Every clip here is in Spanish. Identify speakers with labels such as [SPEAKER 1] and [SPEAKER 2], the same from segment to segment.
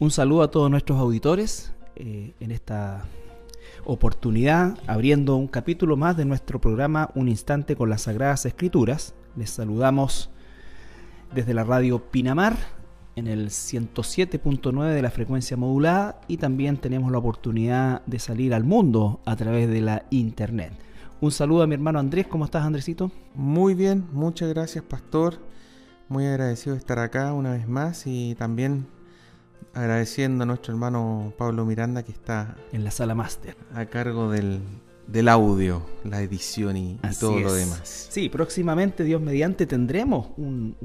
[SPEAKER 1] Un saludo a todos nuestros auditores eh, en esta oportunidad, abriendo un capítulo más de nuestro programa Un Instante con las Sagradas Escrituras. Les saludamos desde la radio Pinamar en el 107.9 de la frecuencia modulada y también tenemos la oportunidad de salir al mundo a través de la internet. Un saludo a mi hermano Andrés, ¿cómo estás Andresito?
[SPEAKER 2] Muy bien, muchas gracias pastor, muy agradecido de estar acá una vez más y también agradeciendo a nuestro hermano Pablo Miranda que está
[SPEAKER 1] en la sala máster
[SPEAKER 2] a cargo del, audio, la edición y, todo lo demás.
[SPEAKER 1] Sí, próximamente, Dios mediante, tendremos un,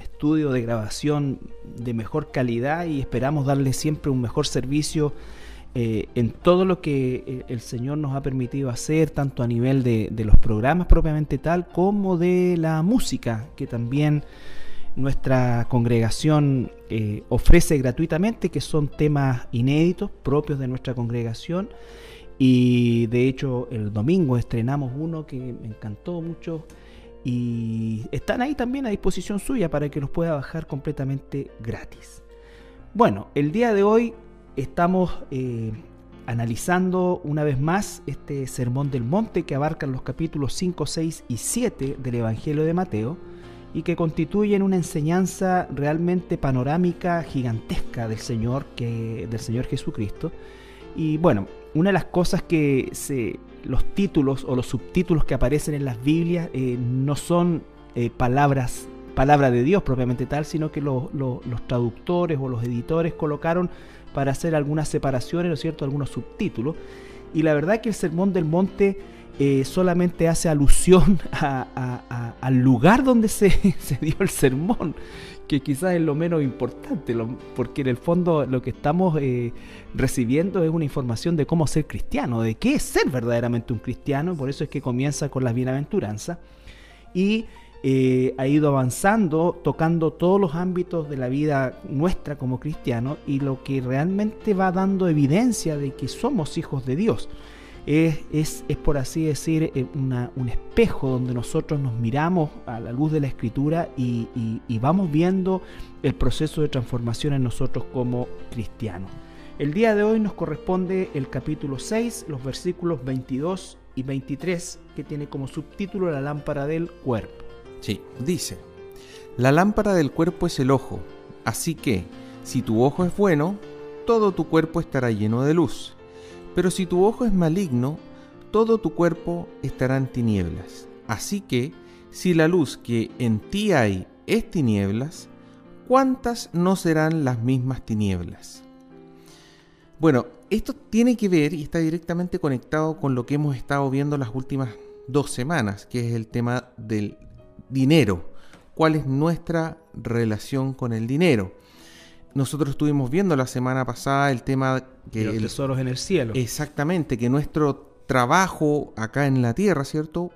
[SPEAKER 1] estudio de grabación de mejor calidad y esperamos darle siempre un mejor servicio eh, en todo lo que eh, el Señor nos ha permitido hacer, tanto a nivel de, de los programas propiamente tal, como de la música, que también nuestra congregación eh, ofrece gratuitamente, que son temas inéditos propios de nuestra congregación. Y de hecho el domingo estrenamos uno que me encantó mucho y están ahí también a disposición suya para que los pueda bajar completamente gratis. Bueno, el día de hoy estamos eh, analizando una vez más este Sermón del Monte que abarcan los capítulos 5, 6 y 7 del Evangelio de Mateo y que constituyen una enseñanza realmente panorámica, gigantesca del Señor, que, del Señor Jesucristo. Y bueno, una de las cosas que se, los títulos o los subtítulos que aparecen en las Biblias eh, no son eh, palabras, palabra de Dios propiamente tal, sino que los traductores o los editores colocaron para hacer algunas separaciones, ¿no es cierto?, algunos subtítulos. Y la verdad que el Sermón del Monte eh, solamente hace alusión al lugar donde se, dio el sermón, que quizás es lo menos importante, porque en el fondo lo que estamos eh, recibiendo es una información de cómo ser cristiano, de qué es ser verdaderamente un cristiano, por eso es que comienza con las bienaventuranzas, y eh, ha ido avanzando, tocando todos los ámbitos de la vida nuestra como cristianos, y lo que realmente va dando evidencia de que somos hijos de Dios es, por así decir, eh, un espejo donde nosotros nos miramos a la luz de la escritura y, vamos viendo el proceso de transformación en nosotros como cristianos. El día de hoy nos corresponde el capítulo 6, los versículos 22 y 23, que tiene como subtítulo la lámpara del cuerpo.
[SPEAKER 2] Sí, dice, la lámpara del cuerpo es el ojo, así que si tu ojo es bueno, todo tu cuerpo estará lleno de luz. Pero si tu ojo es maligno, todo tu cuerpo estará en tinieblas. Así que, si la luz que en ti hay es tinieblas, ¿cuántas no serán las mismas tinieblas? Bueno, esto tiene que ver y está directamente conectado con lo que hemos estado viendo las últimas dos semanas, que es el tema del dinero. ¿Cuál es nuestra relación con el dinero? Nosotros estuvimos viendo la semana pasada el tema
[SPEAKER 1] que... los tesoros en el cielo.
[SPEAKER 2] Exactamente, que nuestro trabajo acá en la tierra, ¿cierto?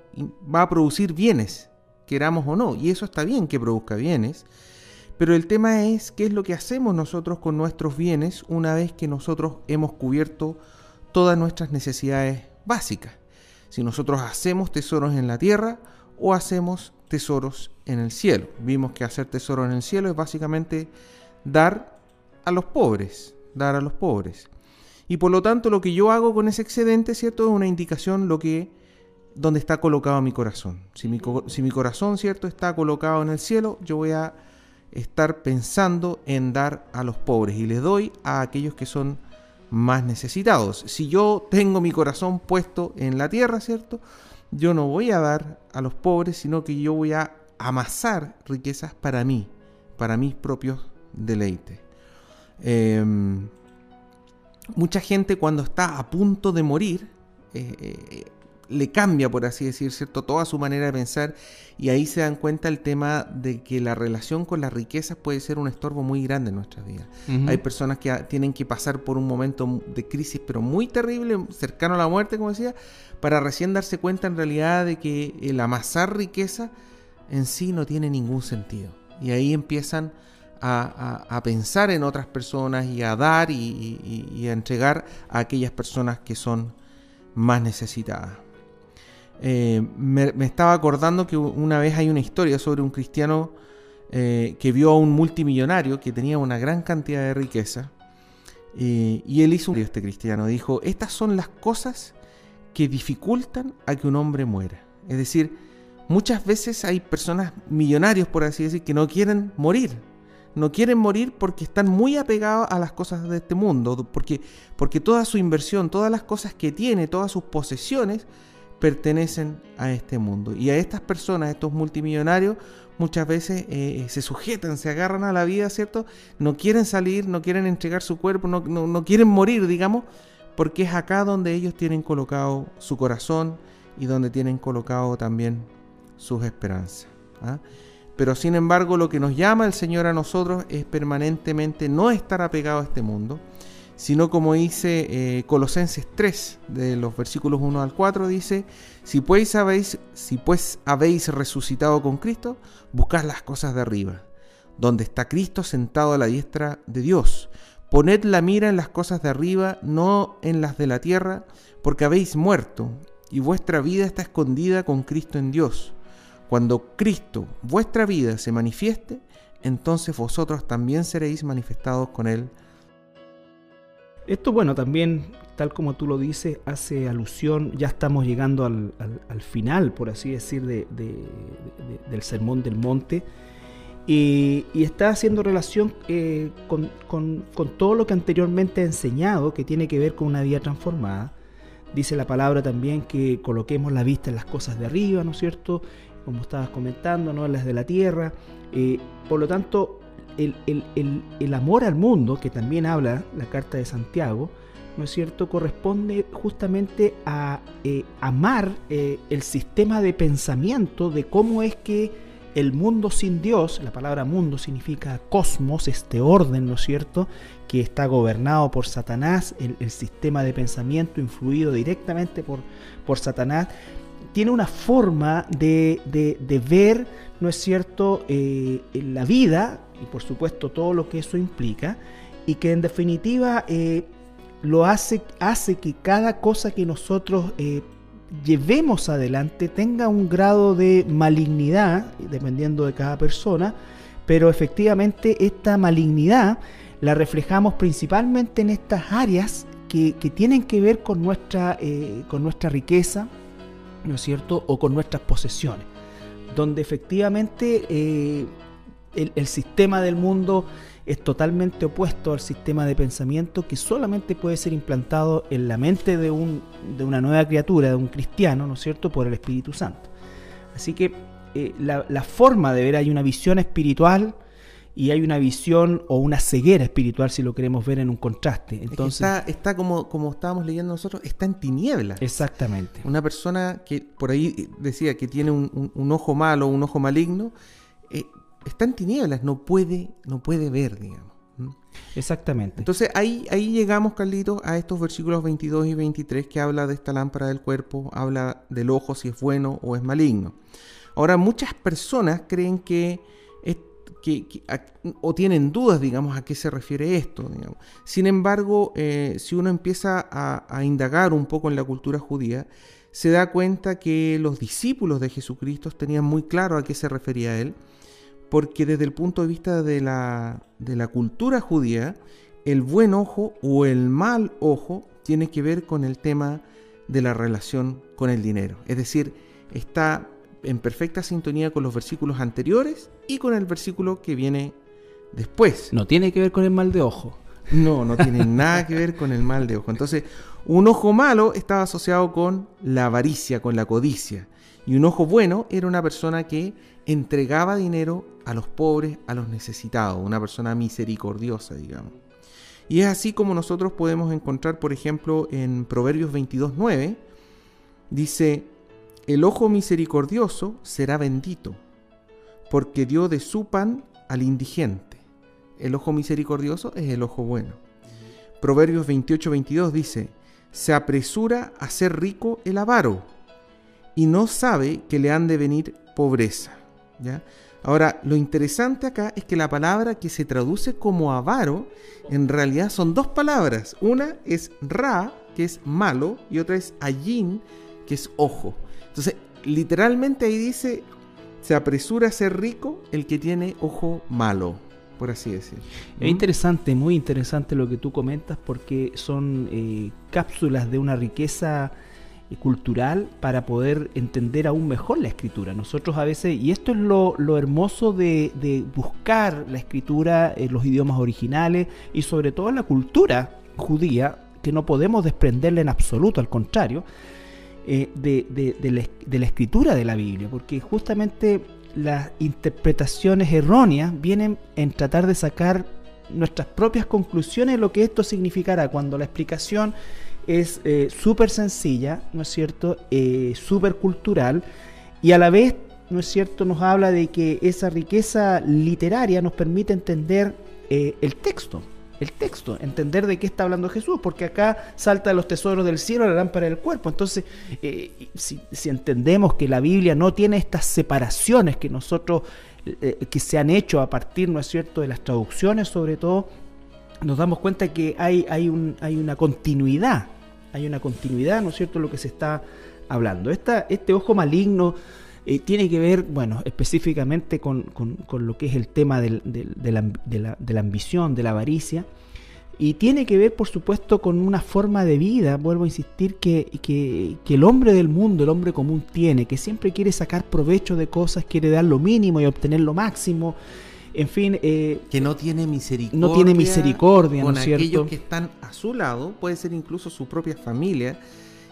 [SPEAKER 2] Va a producir bienes, queramos o no. Y eso está bien que produzca bienes. Pero el tema es qué es lo que hacemos nosotros con nuestros bienes una vez que nosotros hemos cubierto todas nuestras necesidades básicas. Si nosotros hacemos tesoros en la tierra o hacemos tesoros en el cielo. Vimos que hacer tesoros en el cielo es básicamente dar a los pobres, dar a los pobres. Y por lo tanto lo que yo hago con ese excedente, ¿cierto? Es una indicación lo que donde está colocado mi corazón. Si mi, si mi corazón, ¿cierto? Está colocado en el cielo, yo voy a estar pensando en dar a los pobres y les doy a aquellos que son más necesitados. Si yo tengo mi corazón puesto en la tierra, ¿cierto? Yo no voy a dar a los pobres, sino que yo voy a amasar riquezas para mí, para mis propios deleite. Em, mucha gente cuando está a punto de morir, eh, eh, le cambia, por así decir, ¿cierto? toda su manera de pensar y ahí se dan cuenta el tema de que la relación con las riquezas puede ser un estorbo muy grande en nuestras vidas. Hay personas que tienen que pasar por un momento de crisis, pero muy terrible, cercano a la muerte, como decía, para recién darse cuenta en realidad de que el amasar riqueza en sí no tiene ningún sentido. Y ahí empiezan a, pensar en otras personas y a dar y, a entregar a aquellas personas que son más necesitadas. Eh, me, estaba acordando que una vez hay una historia sobre un cristiano eh, que vio a un multimillonario que tenía una gran cantidad de riqueza Eh, y él hizo un este cristiano, dijo, estas son las cosas que dificultan a que un hombre muera. Es decir, muchas veces hay personas millonarios, por así decir, que no quieren morir. No quieren morir porque están muy apegados a las cosas de este mundo, porque, porque toda su inversión, todas las cosas que tiene, todas sus posesiones, pertenecen a este mundo. Y a estas personas, estos multimillonarios, muchas veces eh, se sujetan, se agarran a la vida, ¿cierto? No quieren salir, no quieren entregar su cuerpo, no, no, quieren morir, digamos, porque es acá donde ellos tienen colocado su corazón y donde tienen colocado también sus esperanzas. ¿ah? Pero sin embargo lo que nos llama el Señor a nosotros es permanentemente no estar apegado a este mundo, sino como dice eh, Colosenses 3, de los versículos 1 al 4, dice, si pues, habéis, si pues habéis resucitado con Cristo, buscad las cosas de arriba, donde está Cristo sentado a la diestra de Dios. Poned la mira en las cosas de arriba, no en las de la tierra, porque habéis muerto, y vuestra vida está escondida con Cristo en Dios. Cuando Cristo, vuestra vida, se manifieste, entonces vosotros también seréis manifestados con Él
[SPEAKER 1] esto, bueno, también, tal como tú lo dices, hace alusión, ya estamos llegando al, final, por así decir, del Sermón del Monte, y, está haciendo relación eh, con, todo lo que anteriormente ha enseñado, que tiene que ver con una vida transformada. Dice la palabra también que coloquemos la vista en las cosas de arriba, ¿no es cierto? Como estabas comentando, no las de la tierra. Eh, por lo tanto, el, amor al mundo, que también habla la carta de Santiago, ¿no es cierto?, corresponde justamente a eh, amar eh, el sistema de pensamiento de cómo es que el mundo sin Dios, la palabra mundo significa cosmos, este orden, ¿no es cierto?, que está gobernado por Satanás, el, sistema de pensamiento influido directamente por, por Satanás, tiene una forma de, ver, ¿no es cierto?, eh, la vida y por supuesto todo lo que eso implica y que en definitiva eh, lo hace, hace que cada cosa que nosotros eh, llevemos adelante tenga un grado de malignidad, dependiendo de cada persona, pero efectivamente esta malignidad la reflejamos principalmente en estas áreas que, tienen que ver con nuestra, con nuestra riqueza, ¿no es cierto?, o con nuestras posesiones, donde efectivamente el, sistema del mundo es totalmente opuesto al sistema de pensamiento que solamente puede ser implantado en la mente de, un, de una nueva criatura, de un cristiano, ¿no es cierto?, por el Espíritu Santo. Así que eh, la, forma de ver, hay una visión espiritual y hay una visión o una ceguera espiritual, si lo queremos ver en un contraste.
[SPEAKER 2] Entonces, está, está como, como estábamos leyendo nosotros, está en tinieblas.
[SPEAKER 1] Exactamente.
[SPEAKER 2] Una persona que por ahí decía que tiene un, ojo malo, un ojo maligno, eh, está en tinieblas, no puede, no puede ver, digamos.
[SPEAKER 1] Exactamente.
[SPEAKER 2] Entonces ahí, ahí llegamos, Carlitos, a estos versículos 22 y 23 que habla de esta lámpara del cuerpo, habla del ojo si es bueno o es maligno. Ahora, muchas personas creen que, que, o tienen dudas, digamos, a qué se refiere esto. Sin embargo, eh, si uno empieza a, a indagar un poco en la cultura judía, se da cuenta que los discípulos de Jesucristo tenían muy claro a qué se refería él porque desde el punto de vista de la, cultura judía, el buen ojo o el mal ojo tiene que ver con el tema de la relación con el dinero. Es decir, está en perfecta sintonía con los versículos anteriores y con el versículo que viene después.
[SPEAKER 1] No tiene que ver con el mal de ojo.
[SPEAKER 2] No, no tiene nada que ver con el mal de ojo. Entonces, un ojo malo estaba asociado con la avaricia, con la codicia. Y un ojo bueno era una persona que entregaba dinero a los pobres, a los necesitados, una persona misericordiosa, digamos. Y es así como nosotros podemos encontrar, por ejemplo, en Proverbios 22.9, dice, el ojo misericordioso será bendito, porque dio de su pan al indigente. El ojo misericordioso es el ojo bueno. Proverbios 28.22 dice, se apresura a ser rico el avaro, y no sabe que le han de venir pobreza. ¿ya? Ahora, lo interesante acá es que la palabra que se traduce como avaro, en realidad son dos palabras. Una es ra, que es malo, y otra es ayin, que es ojo. Entonces, literalmente ahí dice, se apresura a ser rico el que tiene ojo malo. por así decir.
[SPEAKER 1] Es interesante, muy interesante lo que tú comentas porque son eh, cápsulas de una riqueza eh, cultural para poder entender aún mejor la escritura. Nosotros a veces, y esto es lo, hermoso de, buscar la escritura en los idiomas originales y sobre todo en la cultura judía, que no podemos desprenderla en absoluto, al contrario, eh, de, de la escritura de la Biblia, porque justamente las interpretaciones erróneas vienen en tratar de sacar nuestras propias conclusiones de lo que esto significará cuando la explicación es eh, súper sencilla, ¿no es cierto? Eh, súper cultural y a la vez, ¿no es cierto?, nos habla de que esa riqueza literaria nos permite entender eh, el texto el texto, entender de qué está hablando Jesús, porque acá salta los tesoros del cielo, la lámpara del cuerpo. Entonces, eh, si, entendemos que la Biblia no tiene estas separaciones que nosotros, eh, que se han hecho a partir, ¿no es cierto?, de las traducciones sobre todo, nos damos cuenta que hay, hay, un, hay una continuidad, hay una continuidad, ¿no es cierto?, lo que se está hablando. Esta, este ojo maligno eh, tiene que ver, bueno, específicamente con, lo que es el tema de, la, ambición, de la avaricia, y tiene que ver, por supuesto, con una forma de vida, vuelvo a insistir, que, que, el hombre del mundo, el hombre común tiene, que siempre quiere sacar provecho de cosas, quiere dar lo mínimo y obtener lo máximo. En fin,
[SPEAKER 2] eh, que no tiene misericordia.
[SPEAKER 1] No tiene misericordia,
[SPEAKER 2] con aquellos que están a su lado, puede ser incluso su propia familia,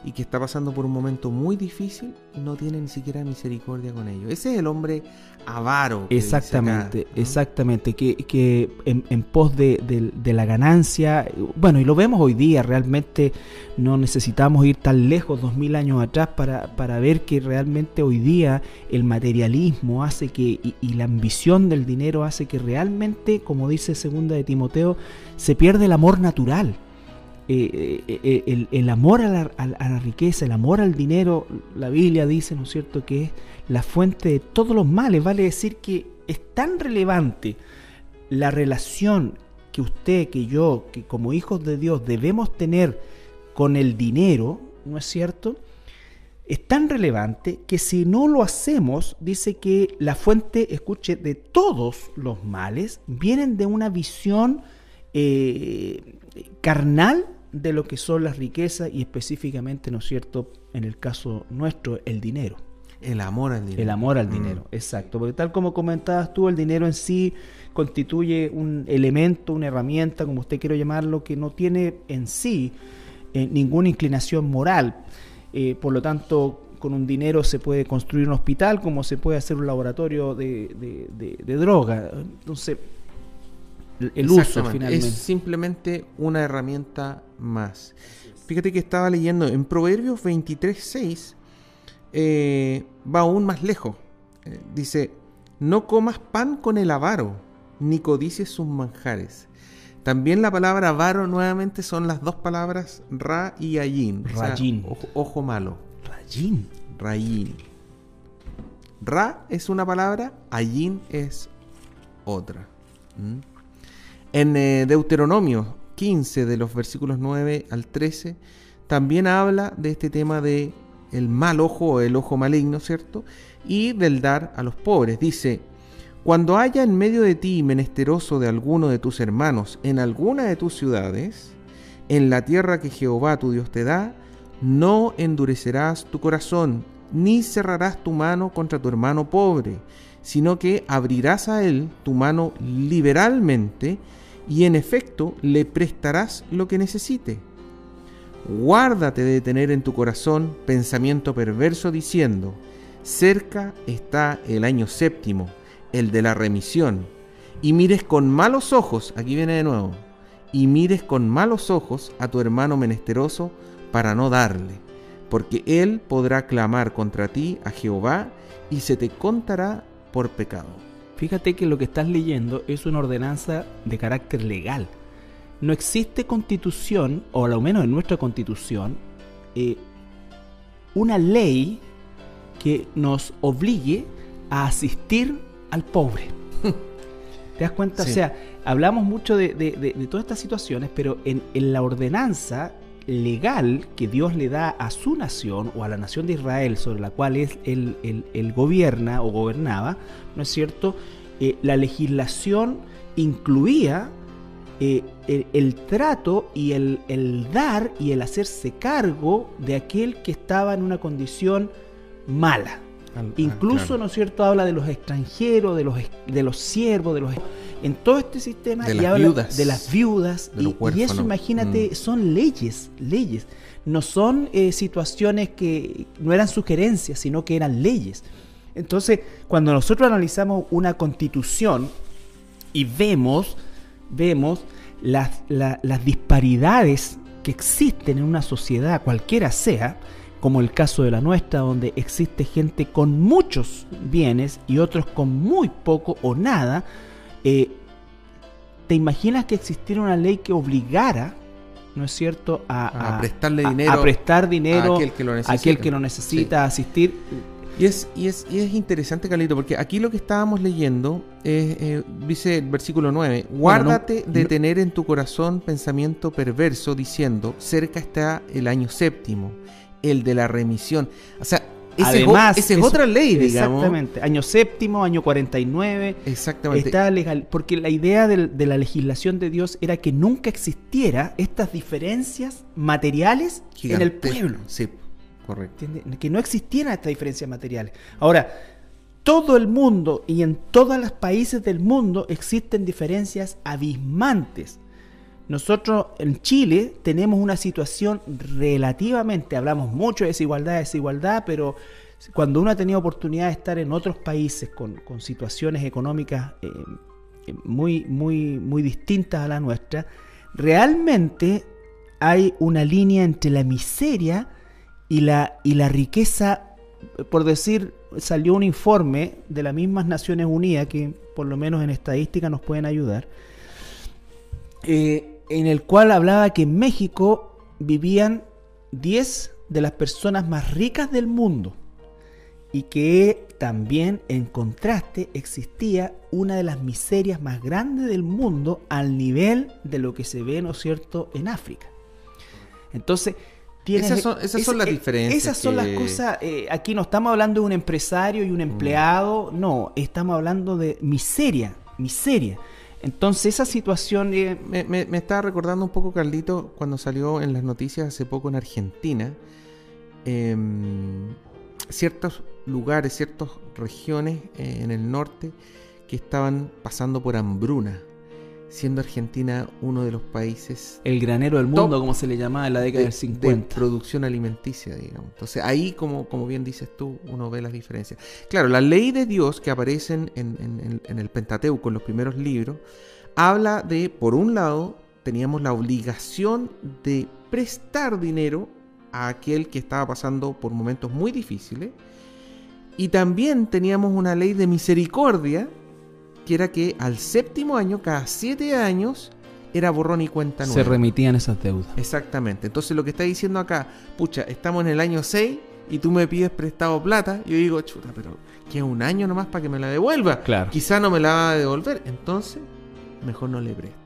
[SPEAKER 2] y que está pasando por un momento muy difícil, no tiene ni siquiera misericordia con ellos. Ese es el hombre avaro.
[SPEAKER 1] exactamente, exactamente, que, que en, pos de, la ganancia, bueno, y lo vemos hoy día, realmente no necesitamos ir tan lejos, dos mil años atrás, para, para ver que realmente hoy día el materialismo hace que, y, y la ambición del dinero hace que realmente, como dice segunda de Timoteo, se pierde el amor natural. Eh, eh, eh, el, amor a la, riqueza, el amor al dinero, la Biblia dice, ¿no es cierto?, que es la fuente de todos los males. Vale decir que es tan relevante la relación que usted, que yo, que como hijos de Dios debemos tener con el dinero, ¿no es cierto? Es tan relevante que si no lo hacemos, dice que la fuente, escuche, de todos los males vienen de una visión carnal de lo que son las riquezas y específicamente, ¿no es cierto?, en el caso nuestro, el dinero.
[SPEAKER 2] El amor al dinero.
[SPEAKER 1] El amor al mm. dinero, exacto. Porque tal como comentabas tú, el dinero en sí constituye un elemento, una herramienta, como usted quiera llamarlo, que no tiene en sí eh, ninguna inclinación moral. Eh, por lo tanto, con un dinero se puede construir un hospital como se puede hacer un laboratorio de, de droga. Entonces, el uso finalmente.
[SPEAKER 2] Es simplemente una herramienta más. Fíjate que estaba leyendo en Proverbios 23.6, eh, va aún más lejos. Eh, dice, no comas pan con el avaro, ni codicies sus manjares. También la palabra avaro nuevamente son las dos palabras ra y ayin.
[SPEAKER 1] Rayin.
[SPEAKER 2] ojo, malo.
[SPEAKER 1] Rayin.
[SPEAKER 2] Rayin. Ra es una palabra, ayin es otra. ¿Mm? En eh, Deuteronomio 15, de los versículos 9 al 13, también habla de este tema de el mal ojo o el ojo maligno, ¿cierto? Y del dar a los pobres. Dice, cuando haya en medio de ti menesteroso de alguno de tus hermanos en alguna de tus ciudades, en la tierra que Jehová tu Dios te da, no endurecerás tu corazón, ni cerrarás tu mano contra tu hermano pobre, sino que abrirás a él tu mano liberalmente, y en efecto le prestarás lo que necesite. Guárdate de tener en tu corazón pensamiento perverso diciendo, cerca está el año séptimo, el de la remisión, y mires con malos ojos, aquí viene de nuevo, y mires con malos ojos a tu hermano menesteroso para no darle, porque él podrá clamar contra ti a Jehová y se te contará por pecado.
[SPEAKER 1] Fíjate que lo que estás leyendo es una ordenanza de carácter legal. No existe constitución, o al menos en nuestra constitución, eh, una ley que nos obligue a asistir al pobre. ¿Te das cuenta? O sea, hablamos mucho de, todas estas situaciones, pero en, la ordenanza legal que Dios le da a su nación o a la nación de Israel sobre la cual él, gobierna o gobernaba, ¿no es cierto? Eh, la legislación incluía eh, el, trato y el, dar y el hacerse cargo de aquel que estaba en una condición mala. Ah, Incluso, ¿no es cierto?, habla de los extranjeros, de los, de los siervos, de los... En todo este sistema
[SPEAKER 2] de las viudas,
[SPEAKER 1] de las viudas. y, eso, imagínate, mm. son leyes, leyes. No son eh, situaciones que no eran sugerencias, sino que eran leyes. Entonces, cuando nosotros analizamos una constitución y vemos vemos las, las disparidades que existen en una sociedad, cualquiera sea, como el caso de la nuestra, donde existe gente con muchos bienes y otros con muy poco o nada, eh, ¿te imaginas que existiera una ley que obligara, ¿no es cierto?,
[SPEAKER 2] a, prestarle dinero,
[SPEAKER 1] a, prestar dinero a aquel que lo necesita, aquel que lo necesita asistir
[SPEAKER 2] y es, y es, y es interesante, Carlito, porque aquí lo que estábamos leyendo es, eh, dice el versículo 9, guárdate de tener en tu corazón pensamiento perverso diciendo, cerca está el año séptimo, el de la remisión. O sea,
[SPEAKER 1] Además,
[SPEAKER 2] esa es otra ley, digamos.
[SPEAKER 1] Exactamente. Año séptimo, año 49.
[SPEAKER 2] Exactamente.
[SPEAKER 1] Está legal. Porque la idea de, de, la legislación de Dios era que nunca existiera estas diferencias materiales en el pueblo.
[SPEAKER 2] Sí. Correcto.
[SPEAKER 1] Que no existieran estas diferencias materiales. Ahora, todo el mundo y en todos los países del mundo existen diferencias abismantes. Nosotros en Chile tenemos una situación relativamente, hablamos mucho de desigualdad, desigualdad, pero cuando uno ha tenido oportunidad de estar en otros países con, situaciones económicas eh, eh, muy, muy, muy distintas a la nuestra, realmente hay una línea entre la miseria y la, y la riqueza, por decir, salió un informe de las mismas Naciones Unidas, que por lo menos en estadística nos pueden ayudar, eh, en el cual hablaba que en México vivían 10 de las personas más ricas del mundo y que también en contraste existía una de las miserias más grandes del mundo al nivel de lo que se ve, ¿no es cierto?, en África. Entonces,
[SPEAKER 2] esas son, esas son las diferencias.
[SPEAKER 1] Esas son las cosas. Eh, aquí no estamos hablando de un empresario y un mm. empleado, no, estamos hablando de miseria, miseria. Entonces esa situación...
[SPEAKER 2] Eh, me, me, estaba recordando un poco, Carlito, cuando salió en las noticias hace poco en Argentina, em, ciertos lugares, ciertas regiones en el norte que estaban pasando por hambruna siendo Argentina uno de los países...
[SPEAKER 1] El granero del mundo, como se le llamaba en la década del 50.
[SPEAKER 2] De producción alimenticia, digamos. Entonces ahí, como, como bien dices tú, uno ve las diferencias. Claro, la ley de Dios que aparecen en, en el Pentateuco, en los primeros libros, habla de, por un lado, teníamos la obligación de prestar dinero a aquel que estaba pasando por momentos muy difíciles. Y también teníamos una ley de misericordia que era que al séptimo año, cada siete años, era borrón y cuenta nueva.
[SPEAKER 1] Se remitían esas deudas.
[SPEAKER 2] Exactamente. Entonces lo que está diciendo acá, pucha, estamos en el año 6 y tú me pides prestado plata, yo digo, chuta, pero queda un año nomás para que me la devuelva.
[SPEAKER 1] Claro.
[SPEAKER 2] Quizá no me la va a devolver, entonces mejor no le presto.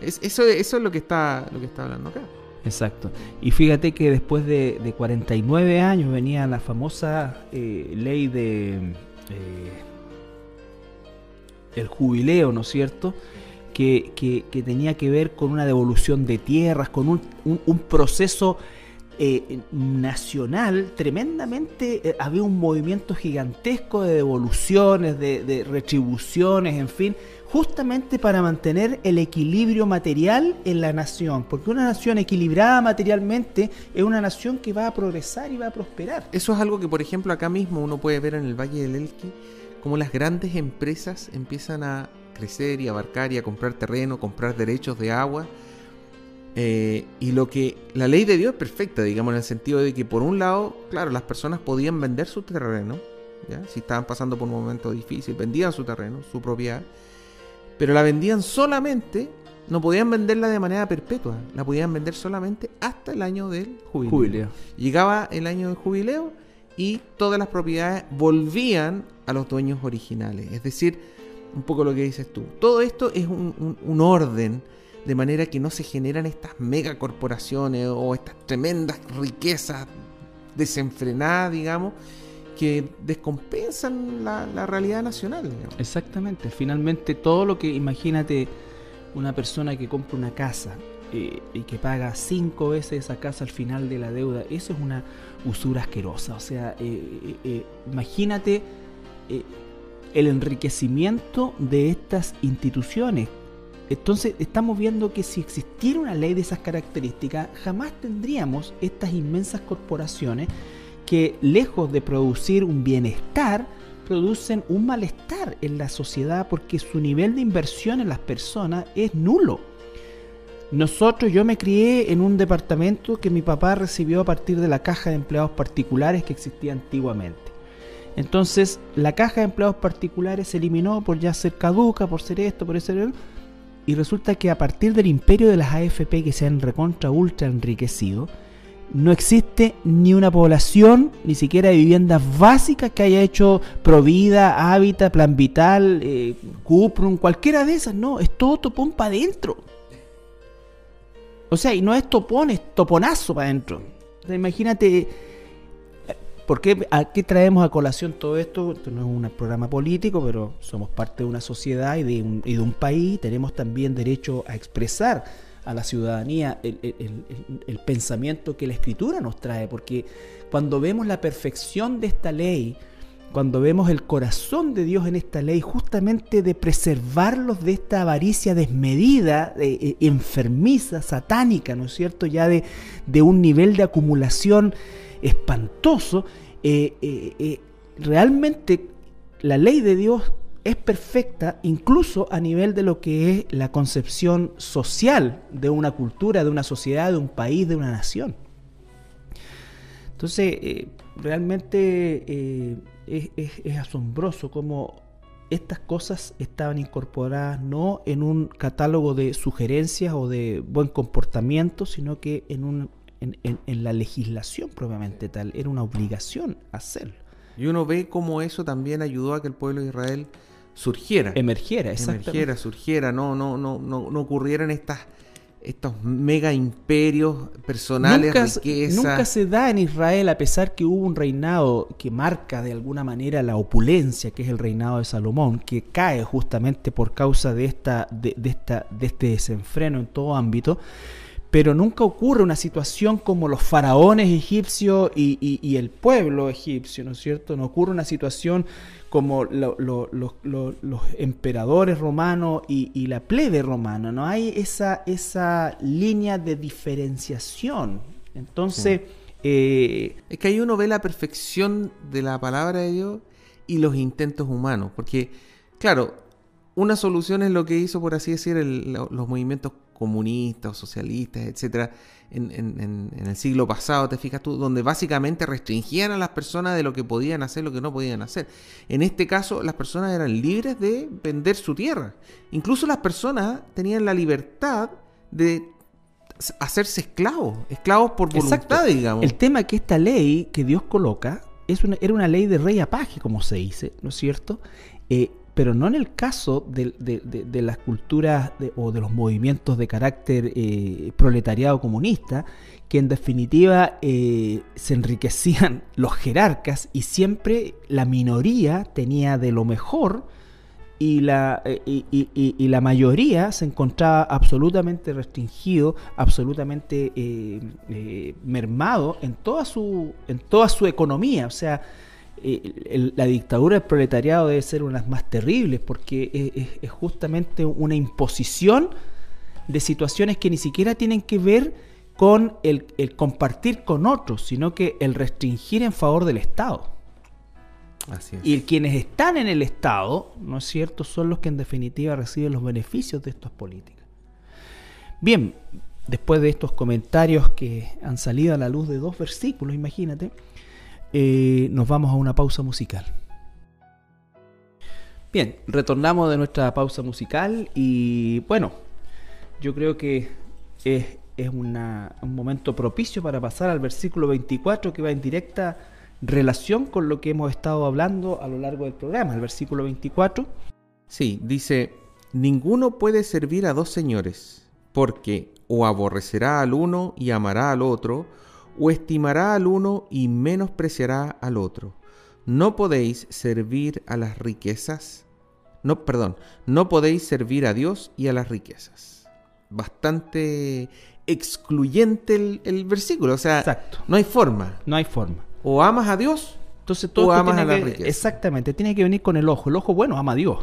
[SPEAKER 2] Es, eso, eso es lo que está, lo que está hablando acá.
[SPEAKER 1] Exacto. Y fíjate que después de, de 49 años venía la famosa eh, ley de eh, el jubileo, ¿no es cierto? Que, tenía que ver con una devolución de tierras, con un, proceso eh, nacional tremendamente, eh, había un movimiento gigantesco de devoluciones, de, retribuciones, en fin, justamente para mantener el equilibrio material en la nación, porque una nación equilibrada materialmente es una nación que va a progresar y va a prosperar.
[SPEAKER 2] Eso es algo que, por ejemplo, acá mismo uno puede ver en el Valle del Elqui, cómo las grandes empresas empiezan a crecer y abarcar y a comprar terreno, comprar derechos de agua. Eh, y lo que la ley de Dios es perfecta, digamos, en el sentido de que por un lado, claro, las personas podían vender su terreno, ¿ya? si estaban pasando por un momento difícil, vendían su terreno, su propiedad, pero la vendían solamente, no podían venderla de manera perpetua, la podían vender solamente hasta el año del jubileo. Llegaba el año del jubileo y todas las propiedades volvían a los dueños originales. Es decir, un poco lo que dices tú. Todo esto es un, orden de manera que no se generan estas megacorporaciones o estas tremendas riquezas desenfrenadas, digamos, que descompensan la, realidad nacional.
[SPEAKER 1] Exactamente, finalmente todo lo que, imagínate, una persona que compra una casa eh, y que paga cinco veces esa casa al final de la deuda, eso es una usura asquerosa. O sea, eh, eh, imagínate el enriquecimiento de estas instituciones. Entonces estamos viendo que si existiera una ley de esas características, jamás tendríamos estas inmensas corporaciones que lejos de producir un bienestar, producen un malestar en la sociedad porque su nivel de inversión en las personas es nulo. Nosotros, yo me crié en un departamento que mi papá recibió a partir de la caja de empleados particulares que existía antiguamente. Entonces, la caja de empleados particulares se eliminó por ya ser caduca, por ser esto, por ser... Y resulta que a partir del imperio de las AFP que se han recontra ultra enriquecido, no existe ni una población, ni siquiera de viviendas básicas que haya hecho Provida, Hábitat, Plan Vital, eh, Cuprum, cualquiera de esas, no, es todo topón para adentro. O sea, y no es topón, es toponazo para adentro. imagínate, ¿por qué, ¿a qué traemos a colación todo esto? Esto no es un programa político, pero somos parte de una sociedad y de un, y de un país, tenemos también derecho a expresar a la ciudadanía el, pensamiento que la escritura nos trae, porque cuando vemos la perfección de esta ley, cuando vemos el corazón de Dios en esta ley, justamente de preservarlos de esta avaricia desmedida, eh, enfermiza, satánica, ¿no es cierto? Ya de, un nivel de acumulación espantoso, eh, eh, realmente la ley de Dios es perfecta incluso a nivel de lo que es la concepción social de una cultura, de una sociedad, de un país, de una nación. Entonces, eh, realmente eh, es, asombroso cómo estas cosas estaban incorporadas no en un catálogo de sugerencias o de buen comportamiento, sino que en, un, en la legislación propiamente tal. Era una obligación hacerlo.
[SPEAKER 2] Y uno ve cómo eso también ayudó a que el pueblo de Israel surgiera.
[SPEAKER 1] Emergiera,
[SPEAKER 2] exactamente. Emergiera, surgiera, no, no, no, no, no ocurrieran estas estos mega imperios personales,
[SPEAKER 1] nunca, Nunca se da en Israel, a pesar que hubo un reinado que marca de alguna manera la opulencia, que es el reinado de Salomón, que cae justamente por causa de, esta, de, de esta, de este desenfreno en todo ámbito pero nunca ocurre una situación como los faraones egipcios y, el pueblo egipcio, ¿no es cierto? No ocurre una situación como los emperadores romanos y, la plebe romana, no hay esa, esa línea de diferenciación. Entonces...
[SPEAKER 2] Eh, es que ahí uno ve la perfección de la palabra de Dios y los intentos humanos, porque, claro, una solución es lo que hizo, por así decir, los movimientos comunistas o socialistas, etcétera, en, el siglo pasado, te fijas tú, donde básicamente restringían a las personas de lo que podían hacer, lo que no podían hacer. En este caso, las personas eran libres de vender su tierra. Incluso las personas tenían la libertad de hacerse esclavos, esclavos por voluntad, digamos.
[SPEAKER 1] El tema es que esta ley que Dios coloca es una, era una ley de rey apaje, como se dice, ¿no es cierto? Eh, pero no en el caso de, las culturas o de los movimientos de carácter eh, proletariado comunista, que en definitiva eh, se enriquecían los jerarcas y siempre la minoría tenía de lo mejor y la, eh, y, la mayoría se encontraba absolutamente restringido, absolutamente mermado en toda, su, en toda su economía. O sea, eh, la dictadura del proletariado debe ser una de las más terribles porque es, justamente una imposición de situaciones que ni siquiera tienen que ver con el, compartir con otros, sino que el restringir en favor del Estado. Y quienes están en el Estado, ¿no es cierto?, son los que en definitiva reciben los beneficios de estas políticas. Bien, después de estos comentarios que han salido a la luz de dos versículos, imagínate, eh, nos vamos a una pausa musical. Bien, retornamos de nuestra pausa musical y bueno, yo creo que es, un momento propicio para pasar al versículo 24 que va en directa relación con lo que hemos estado hablando a lo largo del programa, el versículo 24.
[SPEAKER 2] Sí, dice, ninguno puede servir a dos señores, porque o aborrecerá al uno y amará al otro, o estimará al uno y menospreciará al otro. no podéis servir a las riquezas. No, perdón, no podéis servir a Dios y a las riquezas. Bastante excluyente el, versículo, o sea, no hay forma.
[SPEAKER 1] No hay forma.
[SPEAKER 2] O amas a Dios
[SPEAKER 1] entonces todo a la riqueza. Exactamente, tiene que venir con el ojo. El ojo, bueno, ama a Dios.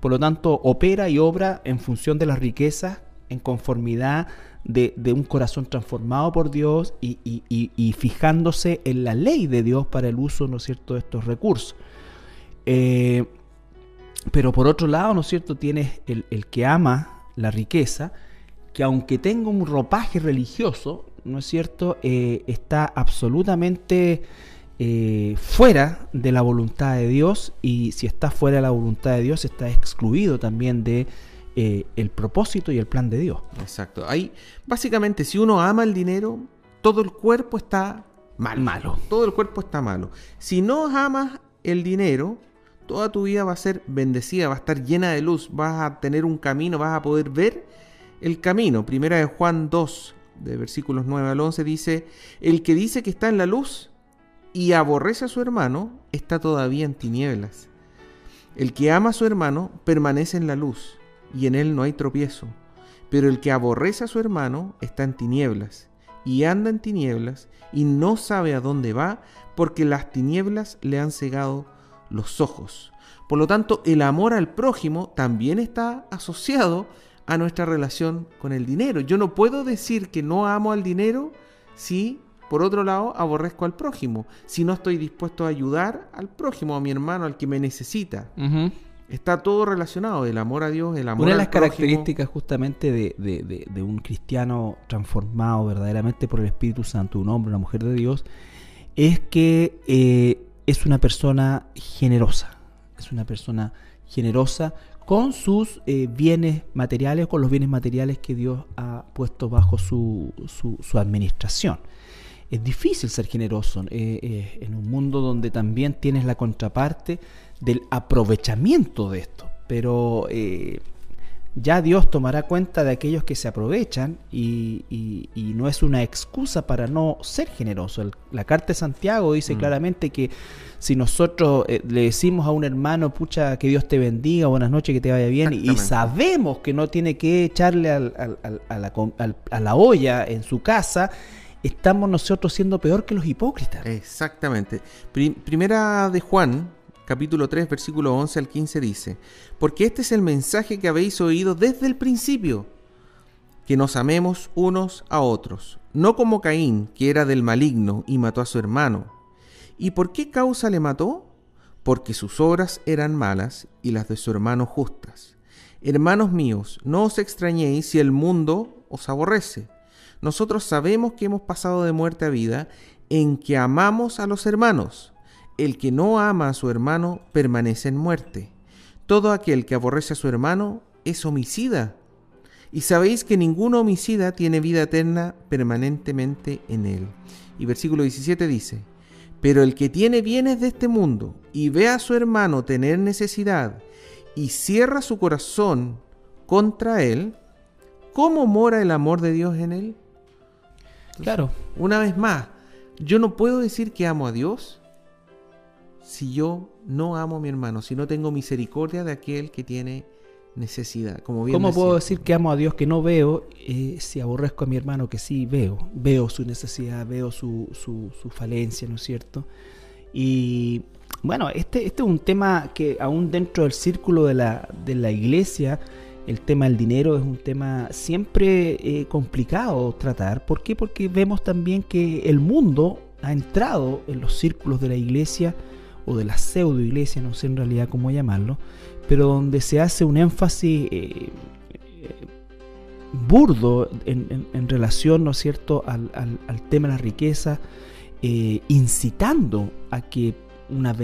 [SPEAKER 1] Por lo tanto, opera y obra en función de las riquezas, en conformidad de, un corazón transformado por Dios y, fijándose en la ley de Dios para el uso, ¿no es cierto?, de estos recursos. Eh, pero por otro lado, ¿no es cierto?, tienes el, que ama la riqueza, que aunque tenga un ropaje religioso, ¿no es cierto?, eh, está absolutamente eh, fuera de la voluntad de Dios y si está fuera de la voluntad de Dios está excluido también de eh, el propósito y el plan de Dios.
[SPEAKER 2] Exacto. Ahí, básicamente, si uno ama el dinero, todo el cuerpo está mal. malo. Todo el cuerpo está malo. Si no amas el dinero, toda tu vida va a ser bendecida, va a estar llena de luz, vas a tener un camino, vas a poder ver el camino. Primera de Juan 2, de versículos 9 al 11, dice, el que dice que está en la luz, y aborrece a su hermano, está todavía en tinieblas. El que ama a su hermano permanece en la luz, y en él no hay tropiezo. Pero el que aborrece a su hermano está en tinieblas, y anda en tinieblas, y no sabe a dónde va, porque las tinieblas le han cegado los ojos. Por lo tanto, el amor al prójimo también está asociado a nuestra relación con el dinero. Yo no puedo decir que no amo al dinero si por otro lado, aborrezco al prójimo. Si no estoy dispuesto a ayudar al prójimo, a mi hermano, al que me necesita. Está todo relacionado, el amor a Dios, el amor
[SPEAKER 1] Una de las características justamente de, un cristiano transformado verdaderamente por el Espíritu Santo, un hombre, una mujer de Dios, es que eh, es una persona generosa. Es una persona generosa con sus eh, bienes materiales, con los bienes materiales que Dios ha puesto bajo su, su administración es difícil ser generoso eh, eh, en un mundo donde también tienes la contraparte del aprovechamiento de esto. Pero eh, ya Dios tomará cuenta de aquellos que se aprovechan y, no es una excusa para no ser generoso. la carta de Santiago dice mm. claramente que si nosotros le decimos a un hermano, pucha, que Dios te bendiga, buenas noches, que te vaya bien, y sabemos que no tiene que echarle a, la, a la olla en su casa, estamos nosotros siendo peor que los hipócritas.
[SPEAKER 2] Exactamente. primera de Juan, capítulo 3, versículo 11 al 15 dice, porque este es el mensaje que habéis oído desde el principio, que nos amemos unos a otros, no como Caín, que era del maligno y mató a su hermano. ¿Y por qué causa le mató? Porque sus obras eran malas y las de su hermano justas. Hermanos míos, no os extrañéis si el mundo os aborrece. Nosotros sabemos que hemos pasado de muerte a vida en que amamos a los hermanos. El que no ama a su hermano permanece en muerte. Todo aquel que aborrece a su hermano es homicida. Y sabéis que ningún homicida tiene vida eterna permanentemente en él. Y versículo 17 dice, pero el que tiene bienes de este mundo y ve a su hermano tener necesidad y cierra su corazón contra él, ¿cómo mora el amor de Dios en él? claro. Una vez más, yo no puedo decir que amo a Dios si yo no amo a mi hermano, si no tengo misericordia de aquel que tiene necesidad.
[SPEAKER 1] Como ¿Cómo puedo decir que amo a Dios que no veo eh, si aborrezco a mi hermano que sí veo? Veo su necesidad, veo su, su, su falencia, ¿no es cierto? Y bueno, este, este es un tema que aún dentro del círculo de la, de la iglesia el tema del dinero es un tema siempre eh, complicado tratar. ¿Por qué? Porque vemos también que el mundo ha entrado en los círculos de la iglesia o de la pseudo iglesia, no sé en realidad cómo llamarlo, pero donde se hace un énfasis eh, eh, burdo en, relación, ¿no es cierto?, al, tema de la riqueza, incitando a que una,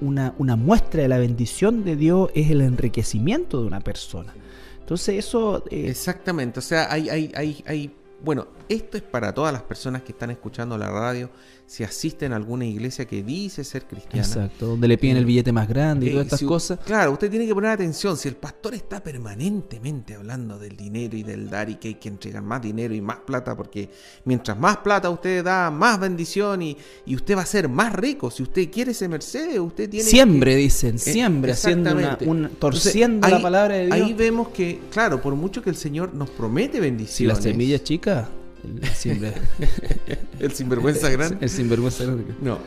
[SPEAKER 1] una, una, muestra de la bendición de Dios es el enriquecimiento de una persona. Entonces eso...
[SPEAKER 2] Eh, Exactamente, o sea, hay, hay, hay, hay Bueno, esto es para todas las personas que están escuchando la radio, si asisten a alguna iglesia que dice ser cristiana.
[SPEAKER 1] Exacto, donde le piden el billete más grande y todas estas cosas.
[SPEAKER 2] Claro, usted tiene que poner atención. Si el pastor está permanentemente hablando del dinero y del dar y que hay que entregar más dinero y más plata, porque mientras más plata usted da, más bendición y, usted va a ser más rico. Si usted quiere ese Mercedes, usted tiene
[SPEAKER 1] Siempre, dicen, eh, siempre, haciendo una, torciendo la palabra de Dios.
[SPEAKER 2] Ahí vemos que, claro, por mucho que el Señor nos promete bendiciones. Si
[SPEAKER 1] la semilla chica
[SPEAKER 2] El, sinvergüenza grande.
[SPEAKER 1] El sinvergüenza grande.
[SPEAKER 2] No.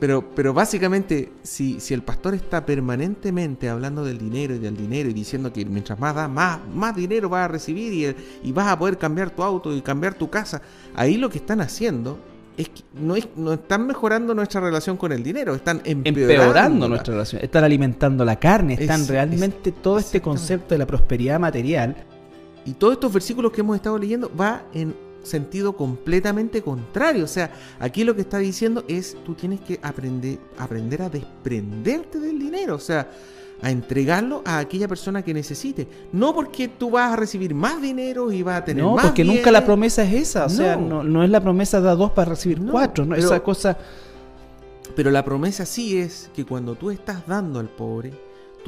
[SPEAKER 2] Pero, pero básicamente, si, si el pastor está permanentemente hablando del dinero y del dinero y diciendo que mientras más da, más, más dinero vas a recibir y, y vas a poder cambiar tu auto y cambiar tu casa, ahí lo que están haciendo es que no, es, no están mejorando nuestra relación con el dinero, están empeorando,
[SPEAKER 1] nuestra relación, están alimentando la carne, están realmente todo este concepto de la prosperidad material.
[SPEAKER 2] Y todos estos versículos que hemos estado leyendo va en sentido completamente contrario. O sea, aquí lo que está diciendo es tú tienes que aprender, aprender a desprenderte del dinero. O sea, a entregarlo a aquella persona que necesite. No porque tú vas a recibir más dinero y vas a tener más.
[SPEAKER 1] No, porque nunca la promesa es esa. O sea, no, es la promesa de dos para recibir cuatro. No, esa cosa.
[SPEAKER 2] Pero la promesa sí es que cuando tú estás dando al pobre,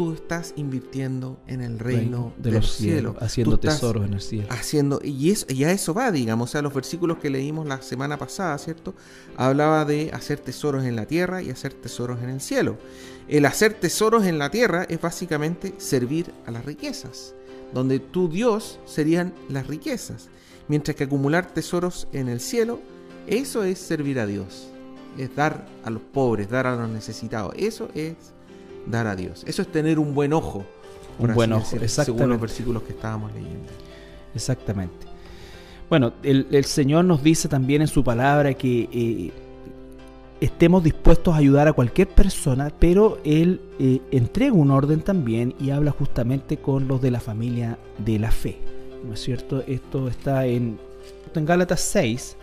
[SPEAKER 2] tú estás invirtiendo en el reino, de los cielos,
[SPEAKER 1] haciendo tesoros en el cielo.
[SPEAKER 2] Haciendo, y, eso, y a eso va, digamos, o sea, los versículos que leímos la semana pasada, ¿cierto? Hablaba de hacer tesoros en la tierra y hacer tesoros en el cielo. El hacer tesoros en la tierra es básicamente servir a las riquezas, donde tu Dios serían las riquezas, mientras que acumular tesoros en el cielo, eso es servir a Dios, es dar a los pobres, dar a los necesitados, eso es dar a Dios. Eso es tener un buen ojo.
[SPEAKER 1] Un buen ojo,
[SPEAKER 2] exactamente. Según los versículos que estábamos leyendo.
[SPEAKER 1] Exactamente. Bueno, el, Señor nos dice también en su palabra que eh, estemos dispuestos a ayudar a cualquier persona, pero Él eh, entrega un orden también y habla justamente con los de la familia de la fe. ¿No es cierto? Esto está en, en Gálatas 6.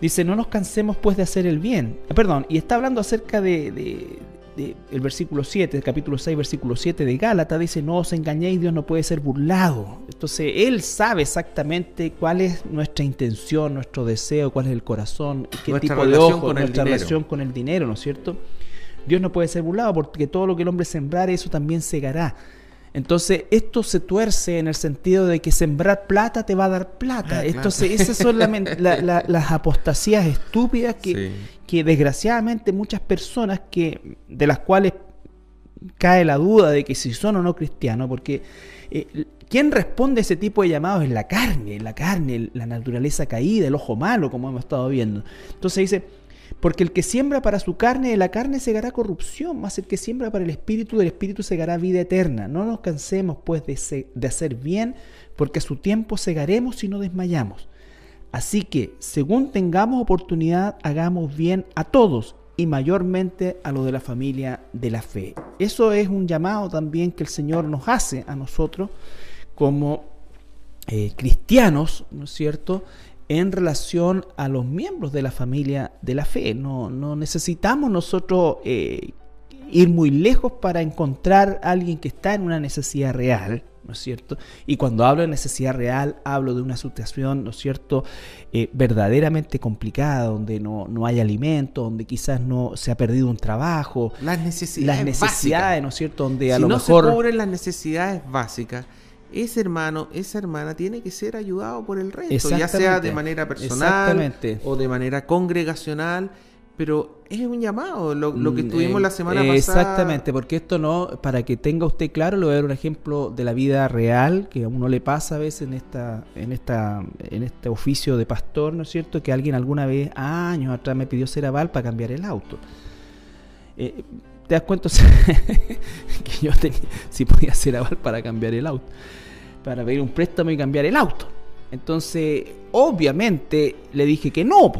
[SPEAKER 1] Dice, no nos cansemos pues de hacer el bien. Ah, perdón, y está hablando acerca de, el versículo 7, el capítulo 6, versículo 7 de Gálatas, dice, no os engañéis, Dios no puede ser burlado. Entonces, Él sabe exactamente cuál es nuestra intención, nuestro deseo, cuál es el corazón, qué tipo de ojo, nuestra relación con el dinero, ¿no es cierto? Dios no puede ser burlado porque todo lo que el hombre sembrare, eso también segará. Entonces, esto se tuerce en el sentido de que sembrar plata te va a dar plata. Ah, Entonces, esas son las apostasías estúpidas que, que desgraciadamente muchas personas que de las cuales cae la duda de que si son o no cristianos, porque eh, ¿quién responde a ese tipo de llamados? Es la carne, la carne, la naturaleza caída, el ojo malo, como hemos estado viendo. Entonces dice, porque el que siembra para su carne, de la carne segará corrupción, más el que siembra para el espíritu, del espíritu segará vida eterna. No nos cansemos pues de, de hacer bien, porque a su tiempo segaremos y no desmayamos. Así que, según tengamos oportunidad, hagamos bien a todos y mayormente a los de la familia de la fe. Eso es un llamado también que el Señor nos hace a nosotros como eh, cristianos, ¿no es cierto? En relación a los miembros de la familia de la fe. No, no necesitamos nosotros eh, ir muy lejos para encontrar a alguien que está en una necesidad real, ¿no es cierto? Y cuando hablo de necesidad real, hablo de una situación, ¿no es cierto?, eh, verdaderamente complicada, donde no, no, hay alimento, donde quizás no se ha perdido un trabajo.
[SPEAKER 2] Las necesidades,
[SPEAKER 1] las necesidades ¿no es cierto?, donde a
[SPEAKER 2] lo
[SPEAKER 1] no mejor...
[SPEAKER 2] se cubren las necesidades básicas, ese hermano, esa hermana tiene que ser ayudado por el resto, ya sea de manera personal o de manera congregacional pero es un llamado, lo, que mm, tuvimos la semana pasada.
[SPEAKER 1] Exactamente, porque esto no, para que tenga usted claro, le voy a dar un ejemplo de la vida real que a uno le pasa a veces en esta, en esta, en este oficio de pastor, ¿no es cierto? Que alguien alguna vez, años atrás, me pidió ser aval para cambiar el auto. Eh, ¿Te das cuenta que yo tenía, si podía aval para cambiar el auto? Para pedir un préstamo y cambiar el auto. Entonces, obviamente, le dije que no.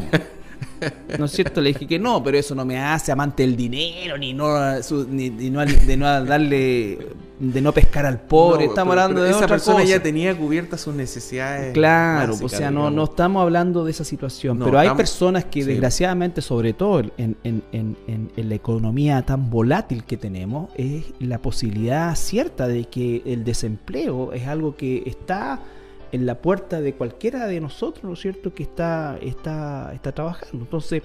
[SPEAKER 1] ¿No es cierto? Le dije que no, pero eso no me hace amante del dinero, ni no, ni, no de no darle, de no pescar al pobre. estamos hablando de esa persona
[SPEAKER 2] ya tenía cubiertas sus necesidades.
[SPEAKER 1] Claro, o sea, no, no estamos hablando de esa situación. pero hay personas que, desgraciadamente, sobre todo en, en, en, en, la economía tan volátil que tenemos, es la posibilidad cierta de que el desempleo es algo que está en la puerta de cualquiera de nosotros, ¿no es cierto?, que está, está, está trabajando. Entonces,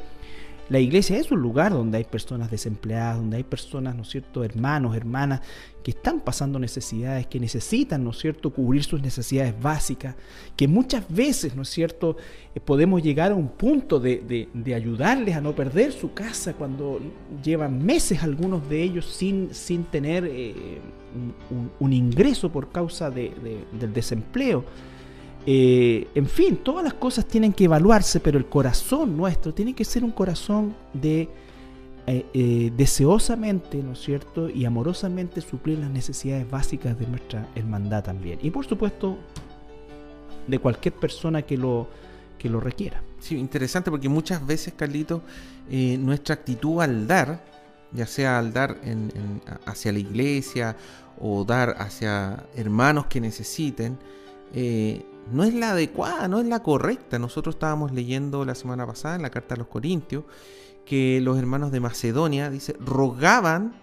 [SPEAKER 1] la iglesia es un lugar donde hay personas desempleadas, donde hay personas, ¿no es cierto?, hermanos, hermanas, que están pasando necesidades, que necesitan, ¿no es cierto?, cubrir sus necesidades básicas, que muchas veces, ¿no es cierto?, eh, podemos llegar a un punto de, ayudarles a no perder su casa cuando llevan meses algunos de ellos sin, sin tener eh, un, ingreso por causa del desempleo. Eh, en fin, todas las cosas tienen que evaluarse, pero el corazón nuestro tiene que ser un corazón de eh, eh, deseosamente, ¿no es cierto? Y amorosamente suplir las necesidades básicas de nuestra hermandad también. Y por supuesto, de cualquier persona que lo, que lo requiera.
[SPEAKER 2] Sí, interesante porque muchas veces, Carlito, nuestra actitud al dar, ya sea al dar hacia la iglesia o dar hacia hermanos que necesiten, no es la adecuada, no es la correcta. Nosotros estábamos leyendo la semana pasada en la carta a los Corintios que los hermanos de Macedonia, dice, rogaban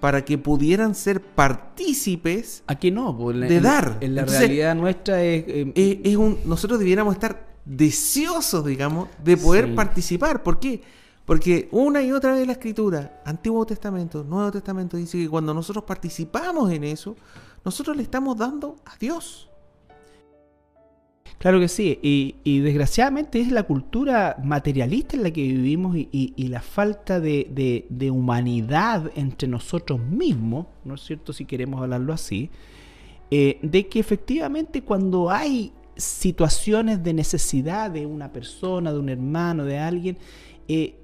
[SPEAKER 2] para que pudieran ser partícipes
[SPEAKER 1] Aquí no, pues,
[SPEAKER 2] de dar.
[SPEAKER 1] En la realidad nuestra es,
[SPEAKER 2] eh, es, un, nosotros debiéramos estar deseosos, digamos, de poder participar. ¿Por qué? Porque una y otra vez la escritura, Antiguo Testamento, Nuevo Testamento, dice que cuando nosotros participamos en eso, nosotros le estamos dando a Dios.
[SPEAKER 1] Claro que sí, y, desgraciadamente es la cultura materialista en la que vivimos y, la falta de, humanidad entre nosotros mismos, ¿no es cierto? Si queremos hablarlo así, eh, de que efectivamente cuando hay situaciones de necesidad de una persona, de un hermano, de alguien, eh,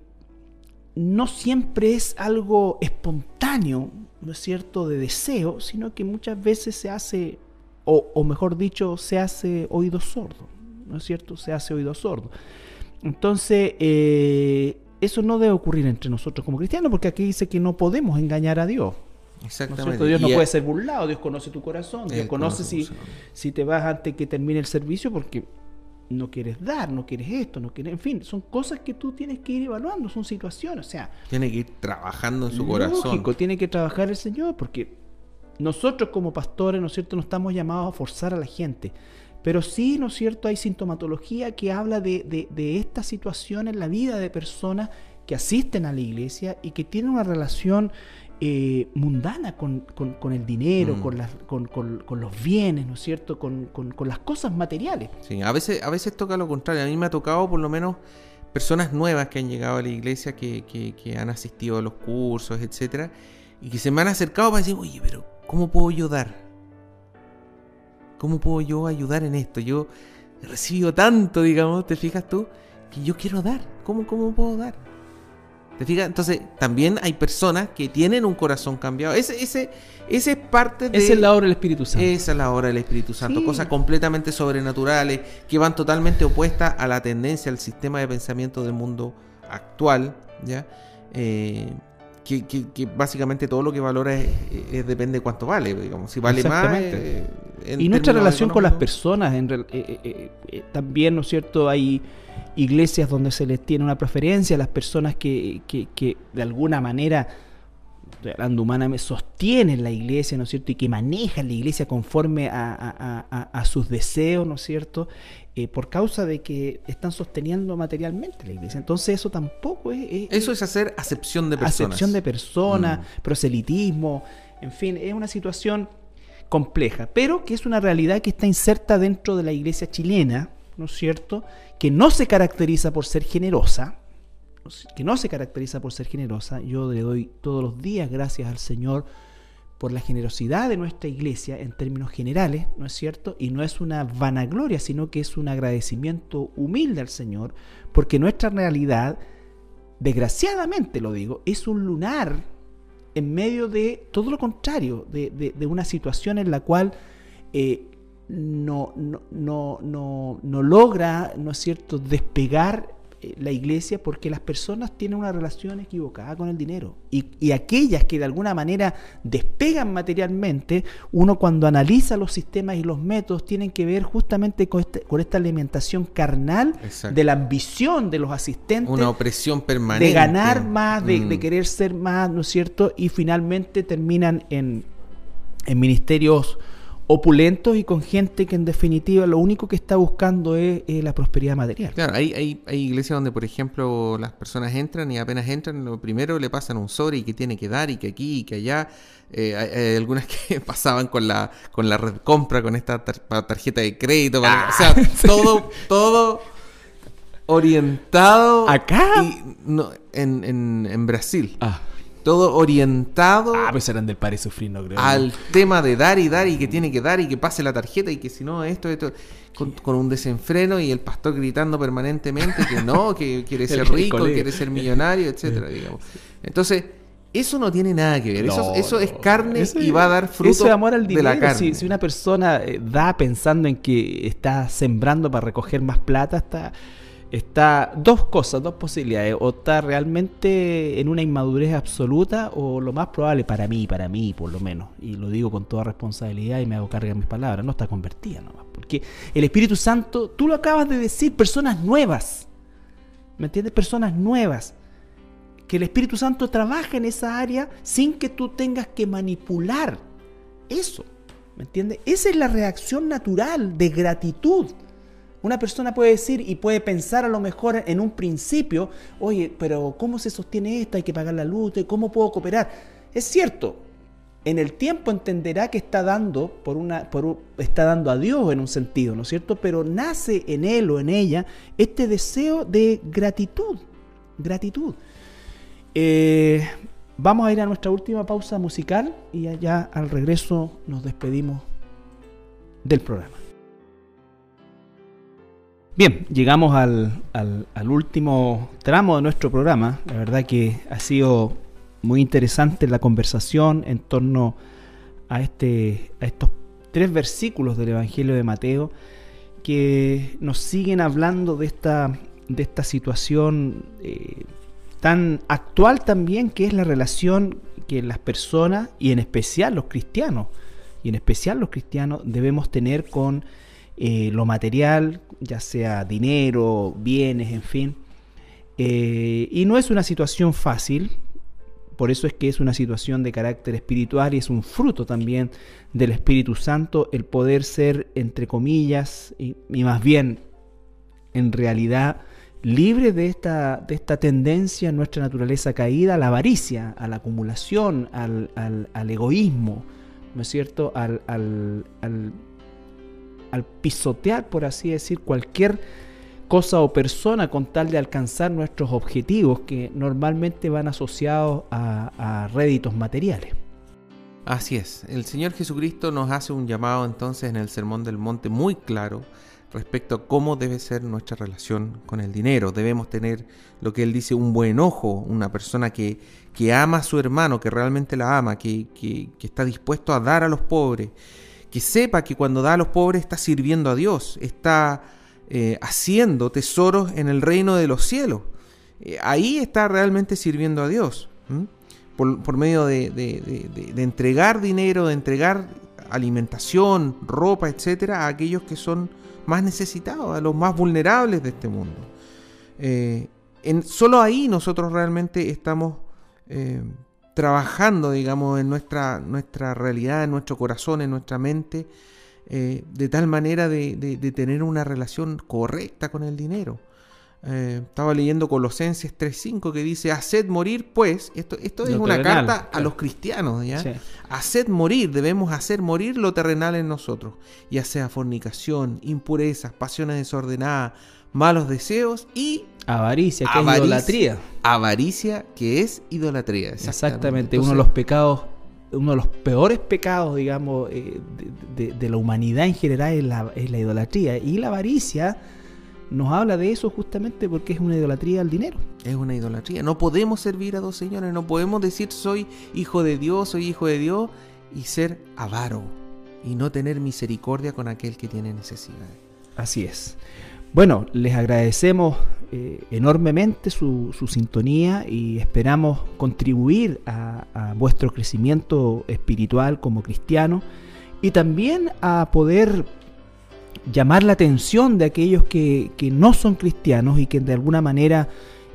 [SPEAKER 1] no siempre es algo espontáneo, ¿no es cierto?, de deseo, sino que muchas veces se hace o, mejor dicho, se hace oído sordo, ¿no es cierto? Se hace oído sordo. Entonces, eh, eso no debe ocurrir entre nosotros como cristianos, porque aquí dice que no podemos engañar a Dios. Exactamente. Dios no puede ser burlado, Dios conoce tu corazón, Dios conoce si, si te vas antes que termine el servicio porque no quieres dar, no quieres esto, no quieres, en fin, son cosas que tú tienes que ir evaluando, son situaciones, o sea,
[SPEAKER 2] tiene que ir trabajando en su corazón.
[SPEAKER 1] Tiene que trabajar el Señor porque nosotros como pastores, ¿no es cierto?, no estamos llamados a forzar a la gente. Pero sí, ¿no es cierto?, hay sintomatología que habla de, esta situación en la vida de personas que asisten a la iglesia y que tienen una relación eh, mundana con, el dinero, mm. con, los bienes, ¿no es cierto?, con, las cosas materiales.
[SPEAKER 2] Sí, a veces, a veces toca lo contrario. A mí me ha tocado por lo menos personas nuevas que han llegado a la iglesia, que, que han asistido a los cursos, etcétera, y que se me han acercado para decir, oye, pero ¿Cómo puedo yo dar? ¿Cómo puedo yo ayudar en esto? Yo he recibido tanto, digamos, ¿te fijas tú? Que yo quiero dar. ¿Cómo, cómo puedo dar? ¿Te fijas? Entonces, también hay personas que tienen un corazón cambiado. Ese, ese, ese es parte de.
[SPEAKER 1] Esa es la obra del Espíritu Santo.
[SPEAKER 2] Esa es la obra del Espíritu Santo. Cosas completamente sobrenaturales que van totalmente opuestas a la tendencia, al sistema de pensamiento del mundo actual. ¿Ya? Eh, que, básicamente todo lo que valora es, depende de cuánto vale, digamos. Si vale más. Eh,
[SPEAKER 1] y nuestra relación con las personas, en, eh, eh, también, ¿no es cierto? Hay iglesias donde se les tiene una preferencia a las personas que, que de alguna manera hablando humanamente, sostienen la iglesia, ¿no es cierto? Y que manejan la iglesia conforme a, sus deseos, ¿no es cierto? Eh, por causa de que están sosteniendo materialmente la iglesia. Entonces eso tampoco es...
[SPEAKER 2] eso es hacer acepción de personas.
[SPEAKER 1] Acepción de personas, mm. proselitismo, en fin, es una situación compleja, pero que es una realidad que está inserta dentro de la iglesia chilena, ¿no es cierto? Que no se caracteriza por ser generosa, que no se caracteriza por ser generosa, yo le doy todos los días gracias al Señor por la generosidad de nuestra iglesia en términos generales, ¿no es cierto? Y no es una vanagloria, sino que es un agradecimiento humilde al Señor, porque nuestra realidad, desgraciadamente lo digo, es un lunar en medio de todo lo contrario, de, una situación en la cual eh, no, no, no, no, logra, ¿no es cierto?, despegar la iglesia porque las personas tienen una relación equivocada con el dinero. Y, aquellas que de alguna manera despegan materialmente, uno cuando analiza los sistemas y los métodos tienen que ver justamente con, este, esta alimentación carnal de la ambición de los asistentes.
[SPEAKER 2] Una opresión permanente.
[SPEAKER 1] De ganar más, de, de mm. querer ser más, ¿no es cierto? Y finalmente terminan en, en ministerios opulentos y con gente que en definitiva lo único que está buscando es, la prosperidad material.
[SPEAKER 2] Claro, hay, hay, hay, iglesias donde, por ejemplo, las personas entran y apenas entran, lo primero le pasan un sobre y que tiene que dar y que aquí y que allá. Eh, hay, algunas que pasaban con la con la red compra, con esta tarjeta de crédito. o sea, ah, todo, todo orientado.
[SPEAKER 1] ¿Acá?
[SPEAKER 2] no, en, en, en Brasil. Ah todo orientado.
[SPEAKER 1] Ah, pues eran del Pare Sufrir, no creo.
[SPEAKER 2] Al tema de dar y dar y que tiene que dar y que pase la tarjeta y que si no, esto, esto. Con, un desenfreno y el pastor gritando permanentemente que no, que quiere ser rico, quiere ser millonario, etcétera, digamos. Entonces, eso no tiene nada que ver. eso, eso es carne y va a dar fruto eso
[SPEAKER 1] es amor al dinero. de la carne. Si, si una persona eh, da pensando en que está sembrando para recoger más plata, está está dos cosas, dos posibilidades. O está realmente en una inmadurez absoluta o lo más probable para mí, para mí por lo menos, y lo digo con toda responsabilidad y me hago carga de mis palabras, no está convertida nomás. Porque el Espíritu Santo, tú lo acabas de decir, personas nuevas. ¿Me entiendes? Personas nuevas. Que el Espíritu Santo trabaja en esa área sin que tú tengas que manipular eso. ¿Me entiendes? Esa es la reacción natural de gratitud una persona puede decir y puede pensar a lo mejor en un principio, oye, pero ¿cómo se sostiene esto? Hay que pagar la luz, ¿cómo puedo cooperar? Es cierto, en el tiempo entenderá que está dando por una por está dando a Dios en un sentido, ¿no es cierto? Pero nace en él o en ella este deseo de gratitud, gratitud. Eh, vamos a ir a nuestra última pausa musical y allá al regreso nos despedimos del programa. Bien, llegamos al, último tramo de nuestro programa. La verdad que ha sido muy interesante la conversación en torno a, este, a estos tres versículos del Evangelio de Mateo que nos siguen hablando de esta, de esta situación eh, tan actual también que es la relación que las personas y en especial los cristianos y en especial los cristianos debemos tener con eh, lo material, ya sea dinero, bienes, en fin. Eh, y no es una situación fácil, por eso es que es una situación de carácter espiritual y es un fruto también del Espíritu Santo el poder ser, entre comillas, y, más bien en realidad libre de esta, de esta tendencia en nuestra naturaleza caída a la avaricia, a la acumulación, al, egoísmo, ¿no es cierto? al, al al pisotear, por así decir, cualquier cosa o persona con tal de alcanzar nuestros objetivos que normalmente van asociados a, réditos materiales.
[SPEAKER 2] Así es, el Señor Jesucristo nos hace un llamado entonces en el Sermón del Monte muy claro respecto a cómo debe ser nuestra relación con el dinero. Debemos tener lo que Él dice, un buen ojo, una persona que, que ama a su hermano, que realmente la ama, que, que, que está dispuesto a dar a los pobres, que sepa que cuando da a los pobres está sirviendo a Dios, está eh, haciendo tesoros en el reino de los cielos. Eh, ahí está realmente sirviendo a Dios. Por, medio de, entregar dinero, de entregar alimentación, ropa, etcétera, a aquellos que son más necesitados, a los más vulnerables de este mundo. Eh, en, solo ahí nosotros realmente estamos trabajando, digamos, en nuestra, nuestra realidad, en nuestro corazón, en nuestra mente, eh, de tal manera de, tener una relación correcta con el dinero. Eh, estaba leyendo Colosenses 3.5 que dice, haced morir pues, esto, esto es una carta a los cristianos, ¿ya? Haced morir, debemos hacer morir lo terrenal en nosotros, ya sea fornicación, impurezas, pasiones desordenadas, malos deseos y
[SPEAKER 1] Avaricia, que es idolatría.
[SPEAKER 2] Avaricia, que es idolatría.
[SPEAKER 1] Exactamente, uno de los pecados, uno de los peores pecados, digamos, eh, de, la humanidad en general es la, es la idolatría. Y la avaricia nos habla de eso justamente porque es una idolatría al dinero.
[SPEAKER 2] Es una idolatría. No podemos servir a dos señores, no podemos decir soy hijo de Dios, soy hijo de Dios y ser avaro y no tener misericordia con aquel que tiene necesidad.
[SPEAKER 1] Así es. Bueno, les agradecemos eh, enormemente su, sintonía y esperamos contribuir a, vuestro crecimiento espiritual como cristiano y también a poder llamar la atención de aquellos que, no son cristianos y que de alguna manera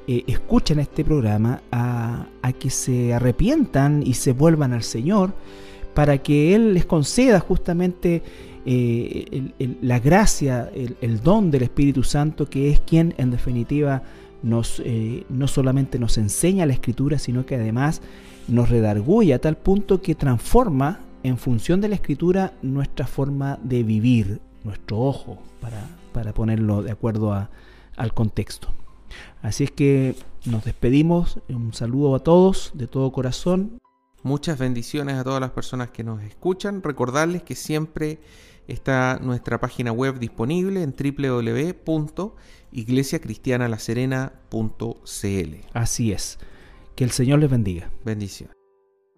[SPEAKER 1] eh, escuchan este programa a, a que se arrepientan y se vuelvan al Señor para que Él les conceda justamente eh, la gracia, el, don del Espíritu Santo, que es quien en definitiva nos, eh, no solamente nos enseña la escritura, sino que además nos redarguye a tal punto que transforma en función de la escritura nuestra forma de vivir, nuestro ojo, para, para ponerlo de acuerdo al contexto. Así es que nos despedimos, un saludo a todos de todo corazón.
[SPEAKER 2] Muchas bendiciones a todas las personas que nos escuchan. Recordarles que siempre está nuestra página web disponible en www.iglesiacristianalaserena.cl.
[SPEAKER 1] Así es. Que el Señor les bendiga.
[SPEAKER 2] Bendiciones.